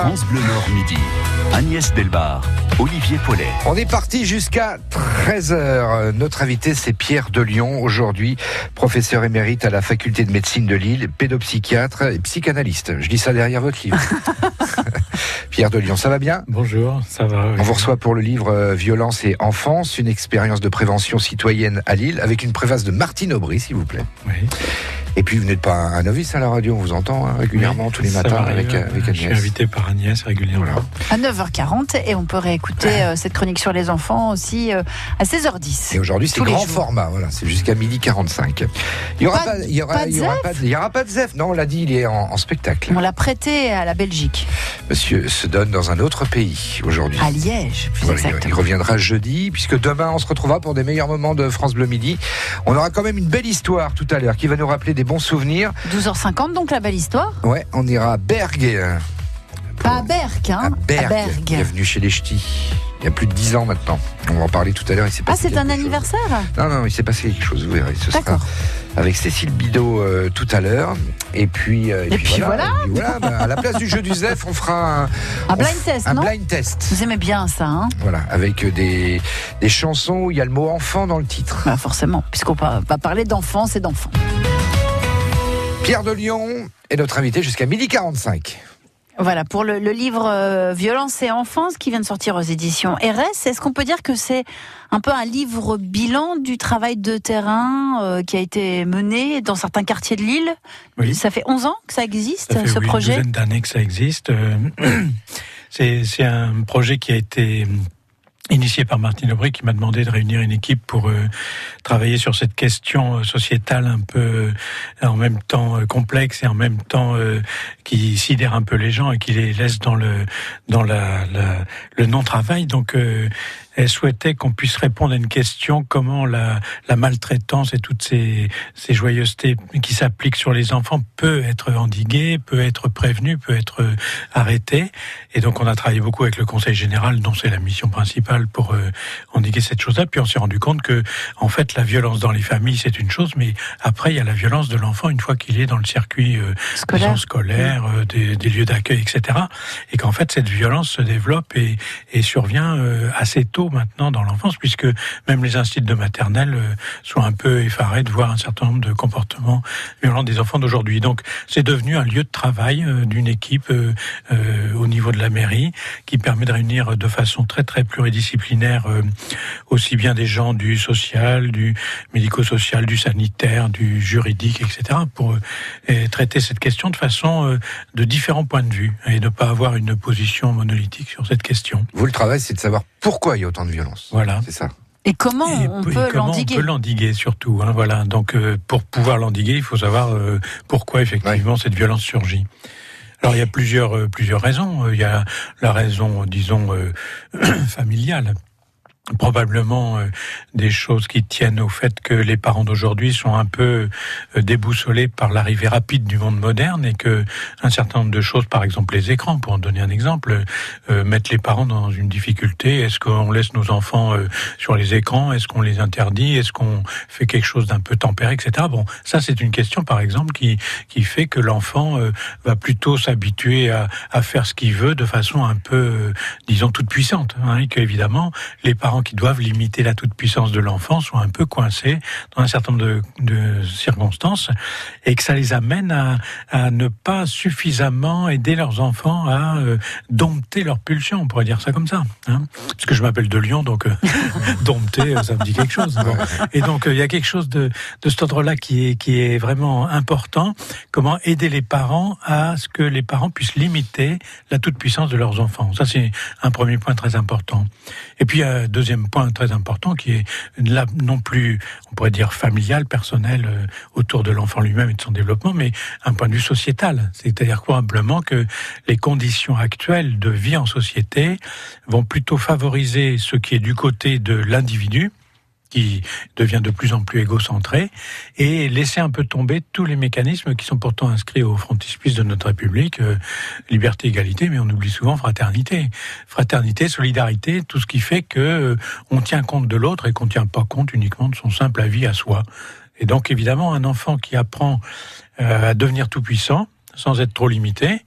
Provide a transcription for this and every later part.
France Bleu Nord Midi. Agnès Delbar, Olivier Paulet. On est parti jusqu'à 13h. Notre invité, c'est Pierre de Lyon, aujourd'hui professeur émérite à la faculté de médecine de Lille, pédopsychiatre et psychanalyste. Je dis ça derrière votre livre. Pierre de Lyon, ça va bien? Bonjour, ça va. On vous reçoit pour le livre euh, Violence et enfance, une expérience de prévention citoyenne à Lille, avec une préface de Martine Aubry, s'il vous plaît. Oui. Et puis vous n'êtes pas un novice à la radio, on vous entend hein, régulièrement Oui, tous les matins avec, euh, avec Je suis Agnès. invité par Agnès régulièrement. Voilà. À 9h40 et on peut réécouter euh, cette chronique sur les enfants aussi euh, à 16h10. Et aujourd'hui, c'est grand jours. format, voilà, c'est jusqu'à midi 45. Il y aura Pas il y aura, pas de il y aura Zef pas, de- il y aura pas de Zef. Non, on l'a dit, il est en, en spectacle. On l'a prêté à la Belgique, Monsieur se donne dans un autre pays aujourd'hui. à Liège, plus Voilà, il- il exactement. reviendra jeudi, puisque demain on se retrouvera pour des meilleurs moments de France Bleu Midi. On aura quand même une belle histoire tout à l'heure qui va nous rappeler des bons souvenirs. 12h50, donc la belle histoire. Ouais, on ira à Berg, Pas à Berck, hein à Berg, Berg. bienvenue chez les Ch'tis. Il y a plus de 10 ans maintenant. On va en parler tout à l'heure. Ah, c'est un chose. anniversaire? Non, non, il s'est passé quelque chose, vous verrez. Ce sera avec Cécile Bidot euh, tout à l'heure. Et puis, euh, Et puis voilà. Et puis voilà, bah, à la place du jeu du Zef, on fera un, blind f- test, un non? blind test. Vous aimez bien ça, hein? Voilà, avec euh, des, des chansons où il y a le mot enfant dans le titre. Bah, Forcément, puisqu'on va va parler d'enfance et d'enfants. Pierre de Lyon est notre invité jusqu'à midi 45. Voilà, pour le, le livre euh, Violence et enfance qui vient de sortir aux éditions RS, est-ce qu'on peut dire que c'est un peu un livre bilan du travail de terrain euh, qui a été mené dans certains quartiers de Lille? Oui. Ça fait 11 ans que ça existe, Ça fait ce oui, projet? une douzaine d'années que ça existe. Euh, C'est c'est un projet qui a été initié par Martine Aubry qui m'a demandé de réunir une équipe pour euh, travailler sur cette question euh, sociétale un peu euh, en même temps euh, complexe et en même temps euh, qui sidère un peu les gens et qui les laisse dans le dans la, la- le non travail donc elle souhaitait qu'on puisse répondre à une question comment la, la maltraitance et toutes ces, ces joyeusetés qui s'appliquent sur les enfants peut être endiguée, peut être prévenue, peut être euh, arrêtée. Et donc on a travaillé beaucoup avec le Conseil général, dont c'est la mission principale pour euh, endiguer cette chose-là. Puis on s'est rendu compte que, en fait, la violence dans les familles c'est une chose, mais après il y a la violence de l'enfant une fois qu'il est dans le circuit euh, scolaire. scolaire, euh, des, des lieux d'accueil, etc. Et qu'en fait, cette violence se développe et, et survient euh, assez tôt maintenant dans l'enfance, puisque même les instituts de maternelle euh, sont un peu effarés de voir un certain nombre de comportements violents des enfants d'aujourd'hui. Donc, c'est devenu un lieu de travail euh, d'une équipe euh, au niveau de la mairie qui permet de réunir de façon très très pluridisciplinaire aussi bien des gens du social, du médico-social, du sanitaire, du juridique, etc. pour traiter cette question de façon de différents points de vue et ne pas avoir une position monolithique sur cette question. Vous, le travail, c'est de savoir pourquoi il y a autant de violence. Voilà. C'est ça. Et comment Et on et peut comment l'endiguer On peut l'endiguer surtout. Hein, voilà. Donc, euh, pour pouvoir l'endiguer, il faut savoir euh, pourquoi effectivement cette violence surgit. Alors, il y a plusieurs euh, plusieurs raisons. Euh, Il y a la raison, disons, euh, familiale. Probablement euh, des choses qui tiennent au fait que les parents d'aujourd'hui sont un peu euh, déboussolés par l'arrivée rapide du monde moderne et que un certain nombre de choses, par exemple les écrans, pour en donner un exemple, euh, mettent les parents dans une difficulté. Est-ce qu'on laisse nos enfants sur les écrans? Est-ce qu'on les interdit? Est-ce qu'on fait quelque chose d'un peu tempéré, etc. Bon, ça c'est une question, par exemple, qui qui fait que l'enfant va plutôt s'habituer à, à faire ce qu'il veut de façon un peu, disons, toute puissante. Hein, et qu'évidemment, les parents qui doivent limiter la toute puissance de l'enfant sont un peu coincés dans un certain nombre de, de circonstances et que ça les amène à, à ne pas suffisamment aider leurs enfants à euh, dompter leurs pulsions, on pourrait dire ça comme ça. Hein Parce que je m'appelle de Lyon, donc euh, dompter, euh, ça me dit quelque chose. Bon. Et donc euh, il y a quelque chose de, de cet ordre-là qui est, qui est vraiment important. Comment aider les parents à ce que les parents puissent limiter la toute-puissance de leurs enfants. Ça, c'est un premier point très important. Et puis, un deuxième point très important qui est non plus, on pourrait dire, familial, personnel, euh, autour de l'enfant lui-même et de son développement, mais un point de vue sociétal. C'est-à-dire probablement que les conditions actuelles de vie en société vont plutôt favoriser ce qui est du côté de l'individu, qui devient de plus en plus égocentré, et laisser un peu tomber tous les mécanismes qui sont pourtant inscrits au frontispice de notre République, euh, liberté, égalité, mais on oublie souvent fraternité. Fraternité, solidarité, tout ce qui fait que euh, on tient compte de l'autre et qu'on ne tient pas compte uniquement de son simple avis à soi. Et donc évidemment, un enfant qui apprend euh, à devenir tout puissant, sans être trop limité,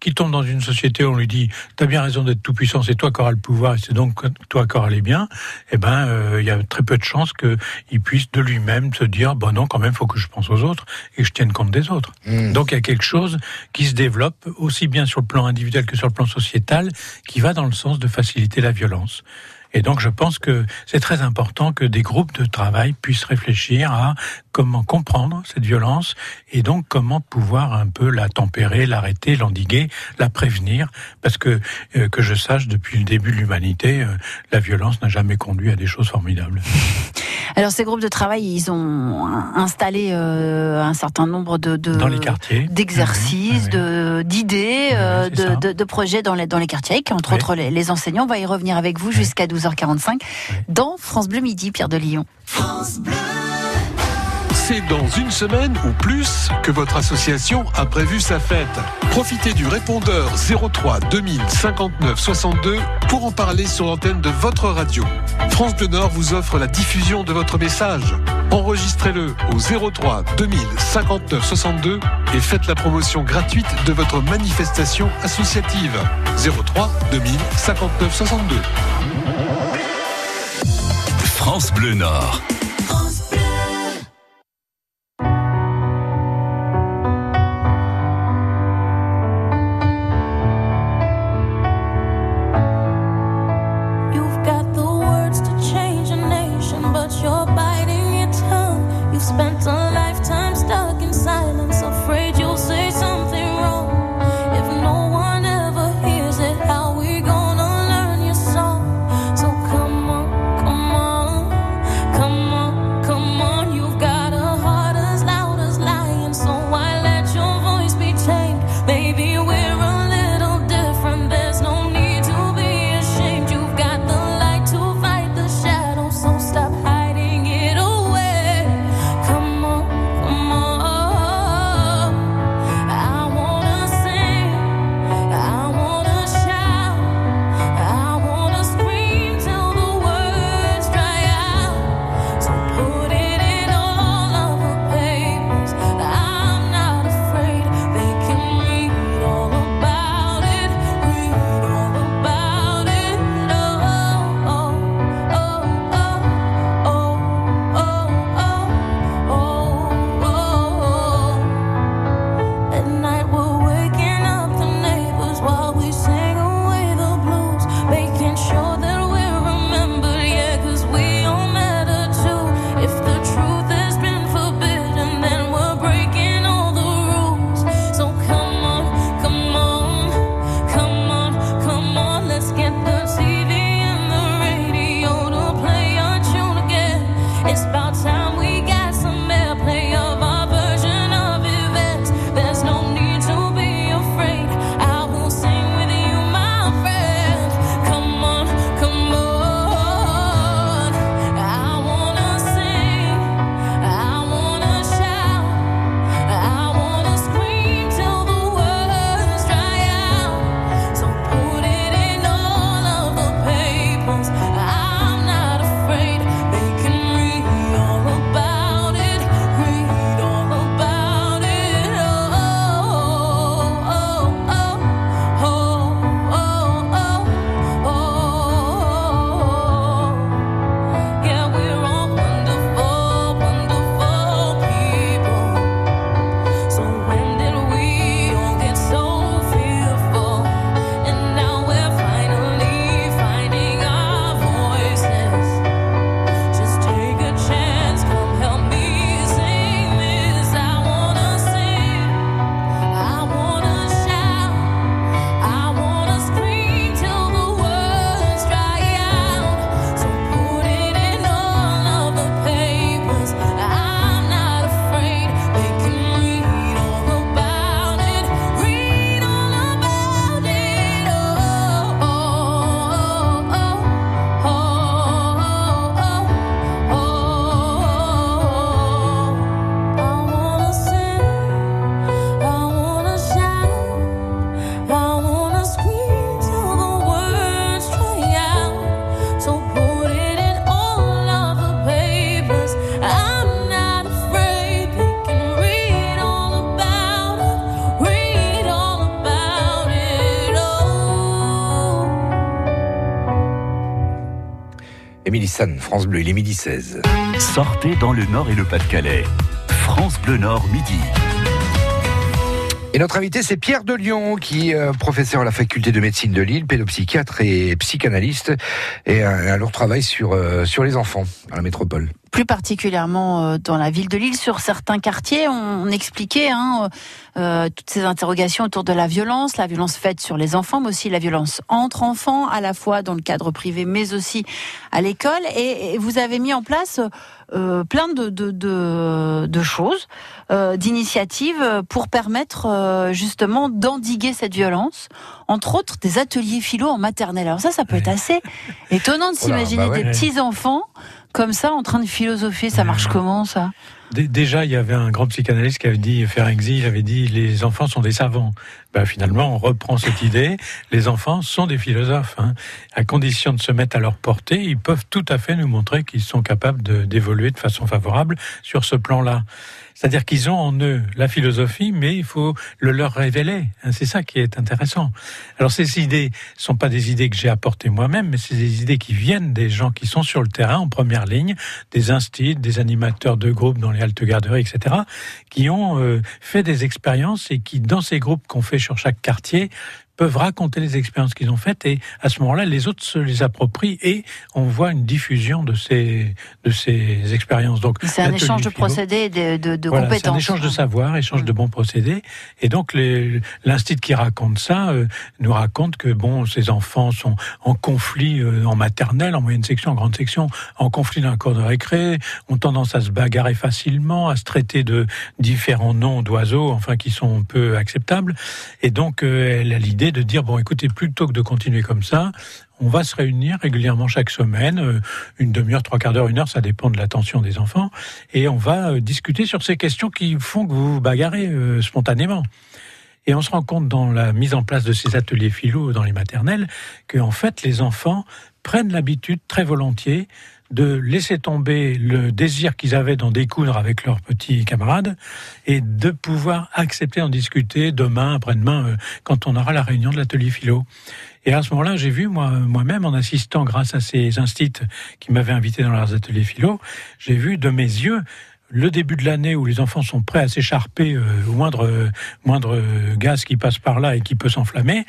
qui tombe dans une société où on lui dit t'as bien raison d'être tout puissant, c'est toi qui auras le pouvoir et c'est donc toi qui auras les biens, eh ben il y a très peu de chances qu'il puisse de lui-même se dire bon non quand même faut que je pense aux autres et que je tienne compte des autres. Hmm. Donc il y a quelque chose qui se développe aussi bien sur le plan individuel que sur le plan sociétal qui va dans le sens de faciliter la violence. Et donc je pense que c'est très important que des groupes de travail puissent réfléchir à comment comprendre cette violence et donc comment pouvoir un peu la tempérer, l'arrêter, l'endiguer, la prévenir, parce que euh, que je sache depuis le début de l'humanité, euh, la violence n'a jamais conduit à des choses formidables. Alors ces groupes de travail, ils ont installé euh, un certain nombre de, de dans les quartiers. d'exercices, de d'idées, de, de, projets dans les dans les quartiers, entre autres les, les, enseignants. On va y revenir avec vous jusqu'à 12h45 dans France Bleu Midi, Pierre de Lyon. France Bleu. C'est dans une semaine ou plus que votre association a prévu sa fête. Profitez du répondeur 03 2000 59 62 pour en parler sur l'antenne de votre radio. France Bleu Nord vous offre la diffusion de votre message. Enregistrez-le au 03 2000 59 62 et faites la promotion gratuite de votre manifestation associative. 03 2000 59 62. France Bleu Nord. France Bleu, il est midi 16. Sortez dans le Nord et le Pas-de-Calais. France Bleu Nord, midi. Et notre invité, c'est Pierre de Lyon, qui est euh, professeur à la faculté de médecine de Lille, pédopsychiatre et psychanalyste, et un, un lourd travail sur, euh, sur les enfants à la métropole. Plus particulièrement euh, dans la ville de Lille, sur certains quartiers, on, expliquait hein, euh, toutes ces interrogations autour de la violence, la violence faite sur les enfants, mais aussi la violence entre enfants, à la fois dans le cadre privé, mais aussi à l'école. Et, et vous avez mis en place euh, plein de, de, de, de choses, euh, d'initiatives pour permettre euh, justement d'endiguer cette violence. Entre autres, des ateliers philo en maternelle. Alors ça, ça peut être assez étonnant de Oh s'imaginer bah ouais. des petits enfants comme ça en train de philosopher. Ça marche comment ça? Dé- Déjà, il y avait un grand psychanalyste qui avait dit, Ferenczi, il avait dit, les enfants sont des savants. Ben, finalement, on reprend cette idée. Les enfants sont des philosophes. Hein. À condition de se mettre à leur portée, ils peuvent tout à fait nous montrer qu'ils sont capables de- d'évoluer de façon favorable sur ce plan-là. C'est-à-dire qu'ils ont en eux la philosophie, mais il faut le leur révéler. Hein, C'est ça qui est intéressant. Alors ces idées sont pas des idées que j'ai apportées moi-même, mais c'est des idées qui viennent des gens qui sont sur le terrain en première ligne, des instits, des animateurs de groupes dans les haltes garderies, etc., qui ont euh, fait des expériences et qui, dans ces groupes qu'on fait sur chaque quartier, peuvent raconter les expériences qu'ils ont faites et à ce moment-là, les autres se les approprient et on voit une diffusion de ces de ces expériences. Donc C'est un échange de philo- procédés et de, de, de voilà, c'est compétences. un échange de savoir, échange de bons procédés. Et donc, l'institut qui raconte ça euh, nous raconte que bon, ces enfants sont en conflit euh, en maternelle, en moyenne section, en grande section, en conflit dans la cour de récré, ont tendance à se bagarrer facilement, à se traiter de différents noms d'oiseaux, enfin qui sont peu acceptables. Et donc, euh, elle a l'idée de dire bon, écoutez, plutôt que de continuer comme ça, on va se réunir régulièrement chaque semaine, euh, une demi-heure, trois quarts d'heure, une heure, ça dépend de l'attention des enfants, et on va euh, discuter sur ces questions qui font que vous vous bagarrez euh, spontanément. Et on se rend compte dans la mise en place de ces ateliers philo dans les maternelles que en fait les enfants prennent l'habitude très volontiers de laisser tomber le désir qu'ils avaient d'en découdre avec leurs petits camarades et de pouvoir accepter d'en discuter demain, après-demain, euh, quand on aura la réunion de l'atelier philo. Et à ce moment-là, j'ai vu moi moi-même en assistant grâce à ces instits qui m'avaient invité dans leurs ateliers philo, j'ai vu de mes yeux le début de l'année où les enfants sont prêts à s'écharper euh, au moindre moindre gaz qui passe par là et qui peut s'enflammer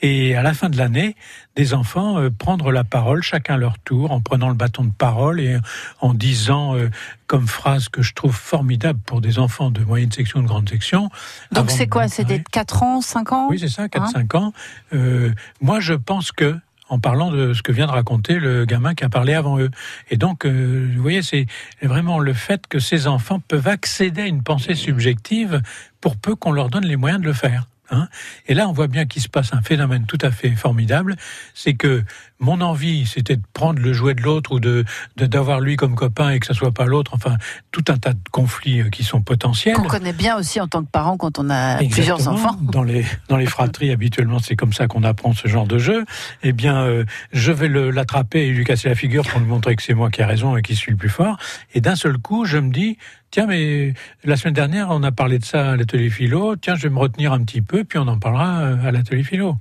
et à la fin de l'année des enfants euh, prendre la parole chacun leur tour en prenant le bâton de parole et en disant euh, comme phrase que je trouve formidable pour des enfants de moyenne section de grande section Donc c'est quoi C'est des 4 ans, 5 ans Oui, c'est ça, 4-5 ans. Euh, moi, je pense que, en parlant de ce que vient de raconter le gamin qui a parlé avant eux. Et donc, euh, vous voyez, c'est vraiment le fait que ces enfants peuvent accéder à une pensée subjective pour peu qu'on leur donne les moyens de le faire. Hein et là, on voit bien qu'il se passe un phénomène tout à fait formidable, c'est que mon envie, c'était de prendre le jouet de l'autre ou de d'avoir lui comme copain et que ça soit pas l'autre. Enfin, tout un tas de conflits euh, qui sont potentiels. Qu'on connaît bien aussi en tant que parent quand on a plusieurs enfants. Dans les dans les fratries, habituellement, c'est comme ça qu'on apprend ce genre de jeu. Eh bien, euh, je vais l'attraper et lui casser la figure pour lui montrer que c'est moi qui ai raison et qui suis le plus fort. Et d'un seul coup, je me dis, tiens, mais la semaine dernière, on a parlé de ça à l'atelier philo. Tiens, je vais me retenir un petit peu, puis on en parlera euh, à l'atelier philo.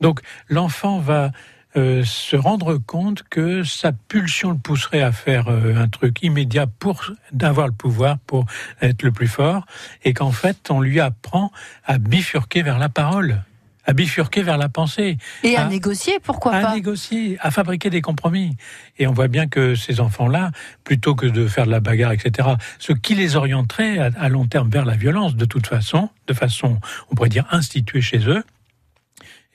Donc, l'enfant va euh, se rendre compte que sa pulsion le pousserait à faire euh, un truc immédiat pour d'avoir le pouvoir, pour être le plus fort, et qu'en fait, on lui apprend à bifurquer vers la parole, à bifurquer vers la pensée, Et à négocier, pourquoi à pas négocier, à fabriquer des compromis. Et on voit bien que ces enfants-là, plutôt que de faire de la bagarre, etc., ce qui les orienterait à, à long terme vers la violence, de toute façon, de façon, on pourrait dire, instituée chez eux,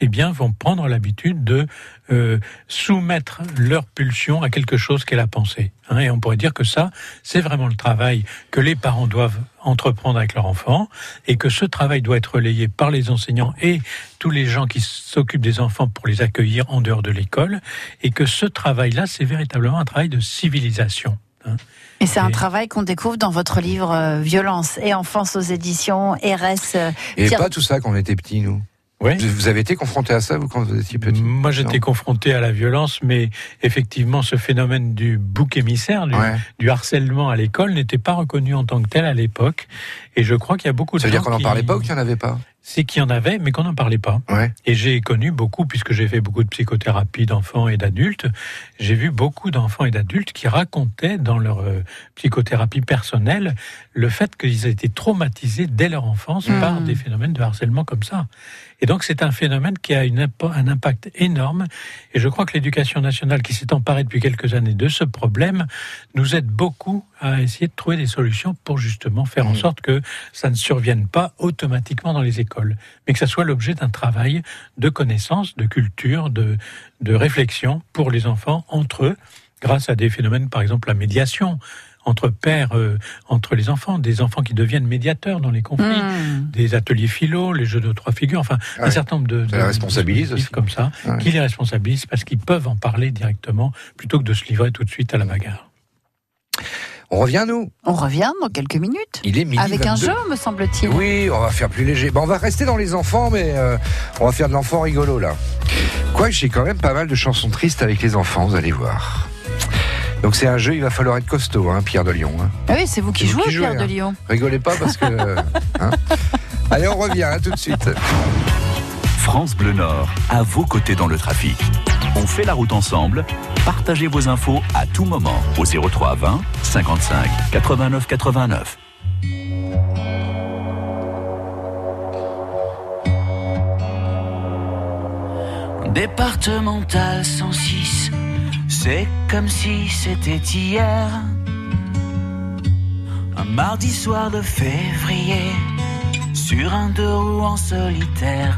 eh bien, vont prendre l'habitude de euh, soumettre leur pulsion à quelque chose qu'est la pensée. hein. et on pourrait dire que ça, c'est vraiment le travail que les parents doivent entreprendre avec leurs enfants, et que ce travail doit être relayé par les enseignants et tous les gens qui s'occupent des enfants pour les accueillir en dehors de l'école, et que ce travail-là, c'est véritablement un travail de civilisation. hein. Et c'est un travail qu'on découvre dans votre livre euh, Violence et enfance aux éditions RS. euh, Et Pierre- pas tout ça quand on était petits, nous. Ouais. Vous avez été confronté à ça, vous, quand vous étiez petit Moi, j'étais confronté à la violence, mais effectivement, ce phénomène du bouc émissaire, du, Ouais. du harcèlement à l'école, n'était pas reconnu en tant que tel à l'époque. Et je crois qu'il y a beaucoup de Ça veut dire gens qu'on n'en qui- parlait pas ou qu'il n'y en avait pas? C'est qu'il y en avait, mais qu'on n'en parlait pas. Ouais. Et j'ai connu beaucoup, puisque j'ai fait beaucoup de psychothérapie d'enfants et d'adultes, j'ai vu beaucoup d'enfants et d'adultes qui racontaient dans leur euh, psychothérapie personnelle le fait qu'ils étaient traumatisés dès leur enfance Mmh. par des phénomènes de harcèlement comme ça. Et donc c'est un phénomène qui a une, impo- un impact énorme. Et je crois que l'éducation nationale, qui s'est emparée depuis quelques années de ce problème, nous aide beaucoup à essayer de trouver des solutions pour justement faire en Mmh. sorte que ça ne survienne pas automatiquement dans les écoles, mais que ça soit l'objet d'un travail de connaissance, de culture, de, de réflexion pour les enfants entre eux, grâce à des phénomènes, par exemple la médiation entre pères, euh, entre les enfants, des enfants qui deviennent médiateurs dans les conflits, Mmh. des ateliers philo, les jeux de trois figures, enfin un certain nombre de, Ça de les responsabilise aussi. comme ça, Ouais. qui les responsabilisent parce qu'ils peuvent en parler directement plutôt que de se livrer tout de suite à la bagarre. On revient, nous On revient dans quelques minutes. Il est midi Avec un 22. jeu, me semble-t-il. Oui, on va faire plus léger. Bon, on va rester dans les enfants, mais euh, on va faire de l'enfant rigolo, là. Quoi, j'ai quand même pas mal de chansons tristes avec les enfants, vous allez voir. Donc c'est un jeu, il va falloir être costaud, hein, Pierre de Lyon. hein. Ah oui, c'est vous qui vous jouez, qui jouez, Pierre hein. de Lyon. Rigolez pas parce que... hein. Allez, on revient, hein, tout de suite. France Bleu Nord, à vos côtés dans le trafic. On fait la route ensemble. Partagez vos infos à tout moment au 03 20 55 89 89. Départemental 106, c'est comme si c'était hier. Un mardi soir de février, sur un deux roues en solitaire.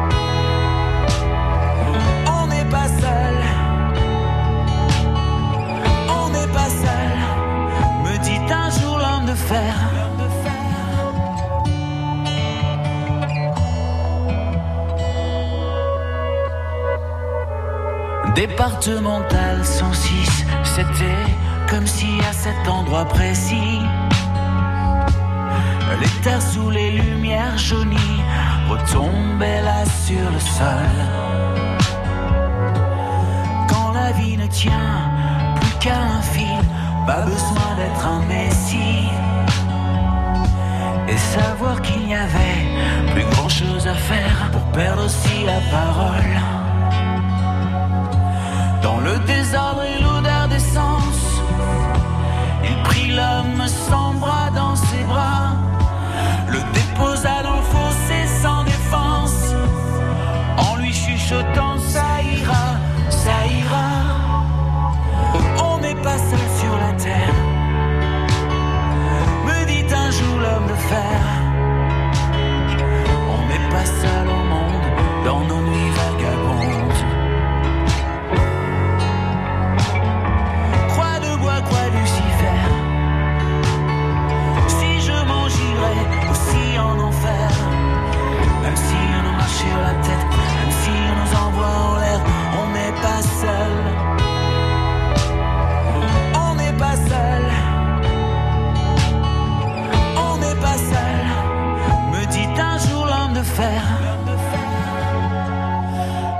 Départemental 106, c'était comme si à cet endroit précis, les terres sous les lumières jaunies retombaient là sur le sol. Quand la vie ne tient plus qu'à un fil, pas besoin d'être un messie. Et savoir qu'il n'y avait plus grand chose à faire pour perdre aussi la parole. Dans le désordre et l'odeur d'essence, il prit l'homme sans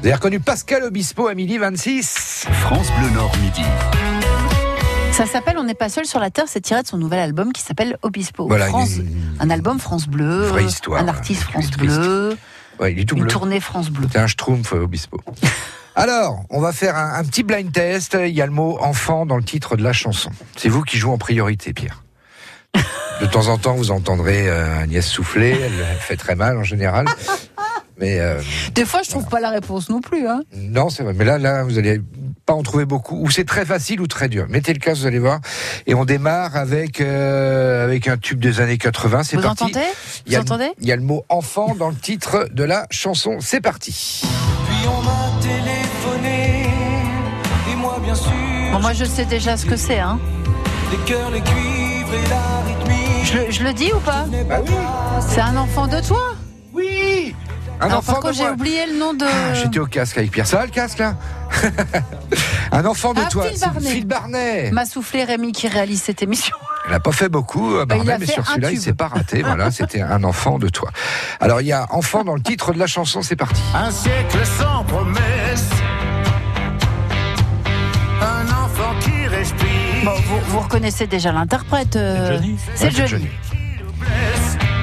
Vous avez reconnu Pascal Obispo à midi 26 France Bleu Nord midi. Ça s'appelle On n'est pas seul sur la terre, c'est tiré de son nouvel album qui s'appelle Obispo. Voilà, France, une- un album France Bleu, Vraie histoire, un artiste France. Bleu, Ouais, il est tout une bleu. tournée France Bleu. C'est un schtroumpf euh, Obispo. Alors, on va faire un, un petit blind test. Il y a le mot enfant dans le titre de la chanson. C'est vous qui jouez en priorité, Pierre. De temps en temps, vous entendrez euh, Agnès souffler. Elle fait très mal en général. Mais euh, Des fois, je trouve pas la réponse non plus. Hein. non, c'est vrai. Mais là, là, vous allez pas en trouver beaucoup. Ou c'est très facile ou très dur. Mettez le casque, vous allez voir. Et on démarre avec euh, avec un tube des années 80. C'est Vous parti. entendez Il y, Vous a, entendez il y a le mot enfant dans le titre de la chanson. C'est parti. Puis on m'a téléphoné, et moi bien sûr, Bon, Moi, je sais déjà ce que c'est. Hein. les cœurs, les cuivres et la rythmique. Je, le- je le dis ou pas Bah oui. C'est un enfant de toi. Un enfant par contre, j'ai oublié le nom de. Ah, J'étais au casque avec Pierre. Ça va le casque là Un enfant de Ah, toi. Phil Barnet. Phil Barnet. M'a soufflé Rémi qui réalise cette émission. Il n'a pas fait beaucoup, euh, Bah, il Barnet, mais fait sur celui-là, il s'est pas raté. Voilà, c'était un enfant de toi. Alors, il y a enfant dans le titre de la chanson. C'est parti. Un siècle sans promesse. Un enfant qui respire. Bon, vous, vous reconnaissez déjà l'interprète. euh, C'est Johnny C'est Ouais, c'est Johnny.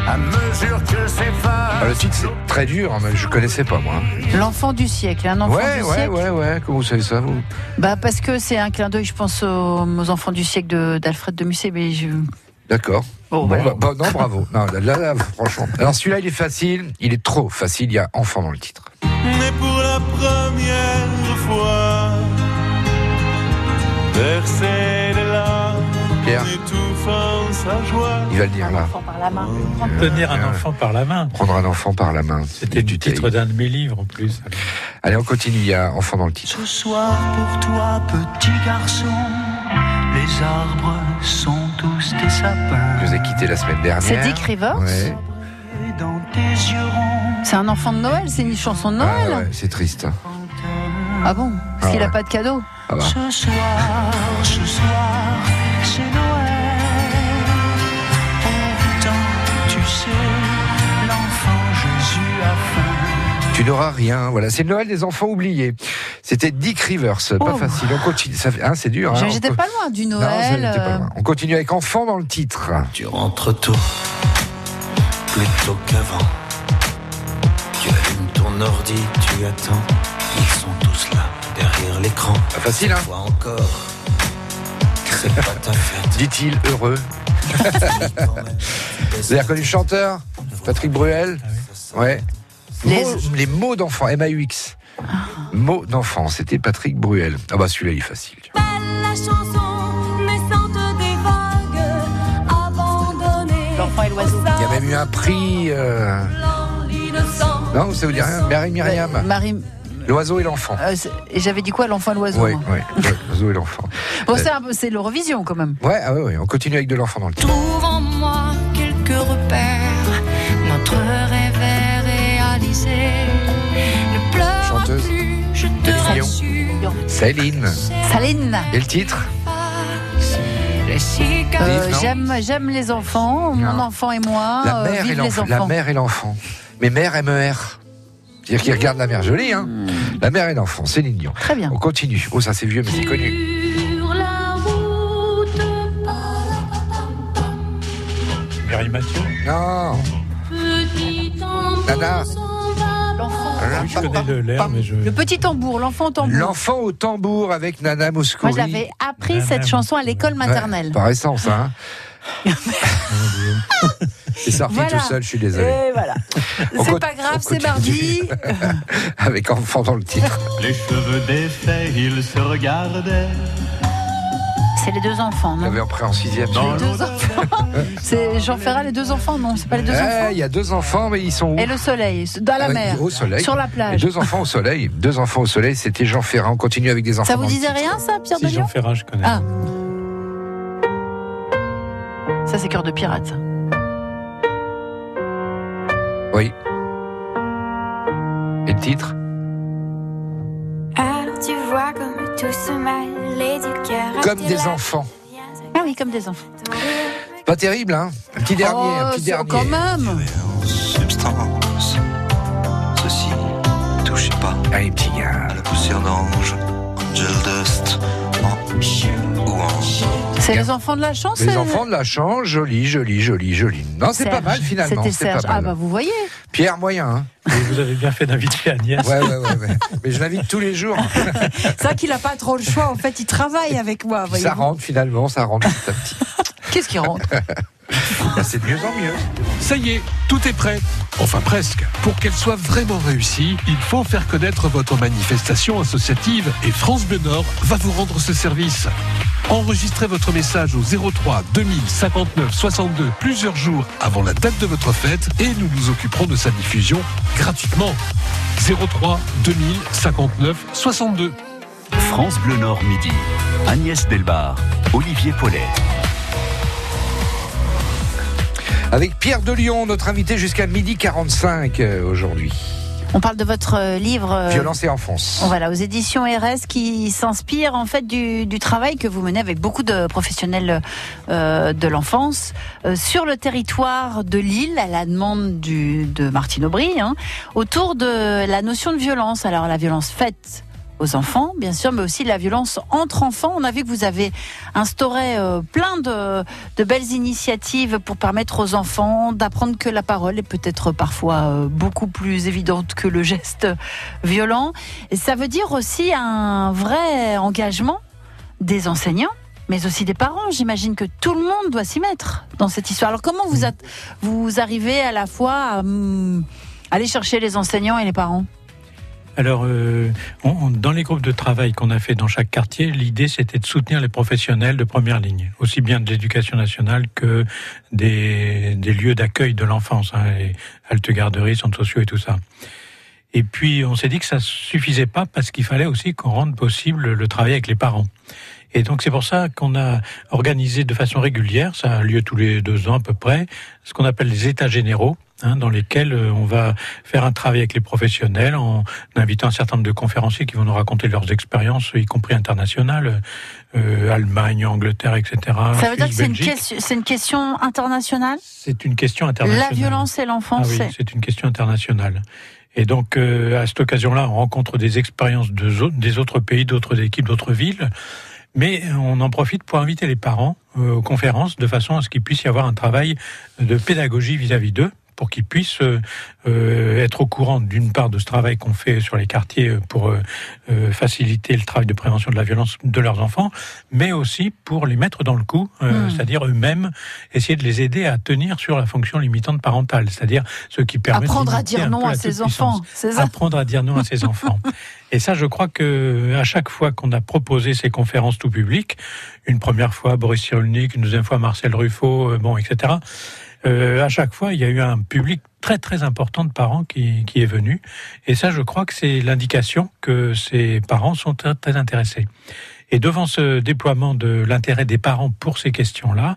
À mesure que s'efface. Ah, le titre, c'est très dur, hein, mais je connaissais pas moi. L'enfant du siècle. Un enfant Ouais, du ouais, siècle. ouais, ouais. Comment vous savez ça, vous? Bah parce que c'est un clin d'œil, je pense, aux, aux enfants du siècle d'Alfred de Musset, mais je. D'accord. Bon, Bon, voilà. bah, bah, non, bravo. Non, là, là, franchement. Alors, celui-là, il est facile. Il est trop facile. Il y a enfant dans le titre. Mais pour la première fois, larmes, Pierre. Étouffant sa joie. Il va le dire là. Enfant par la main. Tenir un Ouais. enfant par la main. Prendre un enfant par la main. C'était du titre d'un de mes livres en plus. Allez, on continue. Il y a enfant dans le titre. Ce soir pour toi, petit garçon, les arbres sont tous des sapins. Je vous ai quitté la semaine dernière. C'est Dick Rivers Ouais. Et dans tes yeux ronds, C'est un enfant de Noël, c'est une chanson de Ah, Noël. ouais, c'est triste. Ah bon Parce Ah qu'il ouais. a pas de cadeau. Ah bah. Ce soir, ce soir, Tu n'auras rien. Voilà, c'est Noël des enfants oubliés. C'était Dick Rivers. Pas Oh. facile. On continue. Ça fait- hein, c'est dur. hein. Je- On J'étais co- pas loin du Non, Noël. j'étais pas euh, loin. On continue avec enfant dans le titre. Tu rentres tôt, plutôt qu'avant. Tu allumes ton ordi, tu attends. Ils sont tous là, derrière l'écran. Pas facile, hein encore, c'est pas ta fête. Dit-il heureux. Vous avez reconnu le chanteur Patrick Bruel? Ouais. Les- Mots- les mots d'enfant, M-A-U-X. Mots d'enfant, c'était Patrick Bruel. Ah bah celui-là il est facile. la chanson naissante des vagues, abandonnée. L'enfant et l'oiseau. Il y a même eu un prix. euh, L'innocent. Non, ça vous dit rien Marie Myriam. Ouais, Marie. L'oiseau et l'enfant. euh, et j'avais dit quoi L'enfant et l'oiseau Oui, oui, ouais, l'oiseau et l'enfant. Bon, c'est un peu- c'est l'Eurovision quand même. Ouais, ah ouais, ouais, on continue avec de l'enfant dans le titre. Trouve en moi quelques repères, réalisé. Ne pleure Chanteuse. plus, je te Céline rassure. Céline. Saline. Et le titre. Euh, J'aime, j'aime les enfants, mon Non. enfant et moi. La euh, mère et les l'enfant. La enfants. mère et l'enfant. Mais mère M-E-R. C'est-à-dire qu'il regarde la mère. Joli, hein La mère et l'enfant, Céline Dion. Très bien. On continue. Oh, ça c'est vieux, mais c'est connu. Sur la route, Mireille Mathieu? Non petit enfant Nana. Oui, je connais le l'air, mais je. Le petit tambour, l'enfant au tambour. L'enfant au tambour avec Nana Moi, Mouskouri. je l'avais appris Nana cette chanson à l'école maternelle. Récent, ça. Hein c'est sorti Voilà. tout seul, je suis désolé. Et voilà. On C'est pas grave, c'est mardi. avec enfant dans le titre. Les cheveux défaits, ils se regardaient. C'est les deux enfants, On non avait appris en sixième. Dans celui-là. Deux enfants. C'est Jean Ferrat, les deux enfants, non C'est pas les deux Eh, enfants Il y a deux enfants, mais ils sont où Et le soleil, dans la Ah, mer, Au soleil. sur la Et plage. deux enfants au soleil. Deux enfants au soleil, c'était Jean Ferrand. On continue avec des enfants. Ça vous disait rien, ça, Pierre Si Jean Ferrat, je connais. Ah. Ça, c'est cœur de pirate. ça. Oui. Et le titre Alors tu vois comme tout du cœur. Comme des enfants. Ah oui, comme des enfants. Pas terrible, hein Un petit dernier, oh, un petit c'est- dernier. quand même substance. Ceci, touchez pas. Allez, petit gars. La poussière d'ange, Angel Dust. C'est les enfants de la chance Les enfants de la chance, joli, joli, joli, joli. Non, c'est pas mal finalement. C'était Serge. pas mal. Ah bah vous voyez. Pierre moyen. Hein. Vous avez bien fait d'inviter Agnès. Ouais, ouais, ouais, ouais. Mais je l'invite tous les jours. C'est vrai qu'il n'a pas trop le choix. En fait, il travaille avec moi. Ça rentre finalement, ça rentre petit à petit. Qu'est-ce qui rentre? Bah, c'est de mieux en mieux. Ça y est, tout est prêt. Enfin presque. Pour qu'elle soit vraiment réussie, il faut faire connaître votre manifestation associative et France Bleu Nord va vous rendre ce service. Enregistrez votre message au 03 2059 62 plusieurs jours avant la date de votre fête et nous nous occuperons de sa diffusion gratuitement. 03 2059 62. France Bleu Nord midi. Agnès Delbar, Olivier Paulet. Avec Pierre de Lyon, notre invité jusqu'à midi 45 euh, aujourd'hui. On parle de votre euh, livre. euh, Violence et enfance. Voilà, aux éditions RS qui s'inspire en fait du, du travail que vous menez avec beaucoup de professionnels euh, de l'enfance euh, sur le territoire de Lille à la demande du, de Martine Aubry hein, autour de la notion de violence. Alors la violence faite aux enfants, bien sûr, mais aussi la violence entre enfants. On a vu que vous avez instauré euh, plein de, de belles initiatives pour permettre aux enfants d'apprendre que la parole est peut-être parfois euh, beaucoup plus évidente que le geste violent. Et ça veut dire aussi un vrai engagement des enseignants. Mais aussi des parents, j'imagine que tout le monde doit s'y mettre dans cette histoire. Alors comment vous, at- vous arrivez à la fois à hum, aller chercher les enseignants et les parents? Alors, euh, on- dans les groupes de travail qu'on a fait dans chaque quartier, l'idée c'était de soutenir les professionnels de première ligne, aussi bien de l'éducation nationale que des, des lieux d'accueil de l'enfance, hein, les haltes garderies, centres sociaux et tout ça. Et puis, on s'est dit que ça suffisait pas parce qu'il fallait aussi qu'on rende possible le travail avec les parents. Et donc c'est pour ça qu'on a organisé de façon régulière, ça a lieu tous les deux ans à peu près, ce qu'on appelle les états généraux, hein, dans lesquels euh, on va faire un travail avec les professionnels en invitant un certain nombre de conférenciers qui vont nous raconter leurs expériences, y compris internationales, euh, Allemagne, Angleterre, etc. Ça veut dire que c'est une, c'est une question internationale? C'est une question internationale. La violence et Ah l'enfance, oui, c'est- une question internationale. Et donc, euh, à cette occasion-là, on rencontre des expériences de des autres pays, d'autres équipes, d'autres villes. Mais on en profite pour inviter les parents euh, aux conférences de façon à ce qu'il puisse y avoir un travail de pédagogie vis-à-vis d'eux pour qu'ils puissent euh, euh, être au courant d'une part de ce travail qu'on fait sur les quartiers euh, pour euh, faciliter le travail de prévention de la violence de leurs enfants, mais aussi pour les mettre dans le coup, euh, Hmm. c'est-à-dire eux-mêmes essayer de les aider à tenir sur la fonction limitante parentale, c'est-à-dire ce qui permet Apprendre à dire non à ses enfants, c'est ça? Apprendre à dire non à ses enfants. Et ça, je crois que à chaque fois qu'on a proposé ces conférences tout public, une première fois Boris Cyrulnik, une deuxième fois Marcel Ruffo, bon, etc. euh, à chaque fois, il y a eu un public très très important de parents qui, qui est venu. Et ça, je crois que c'est l'indication que ces parents sont très, très intéressés. Et devant ce déploiement de l'intérêt des parents pour ces questions-là,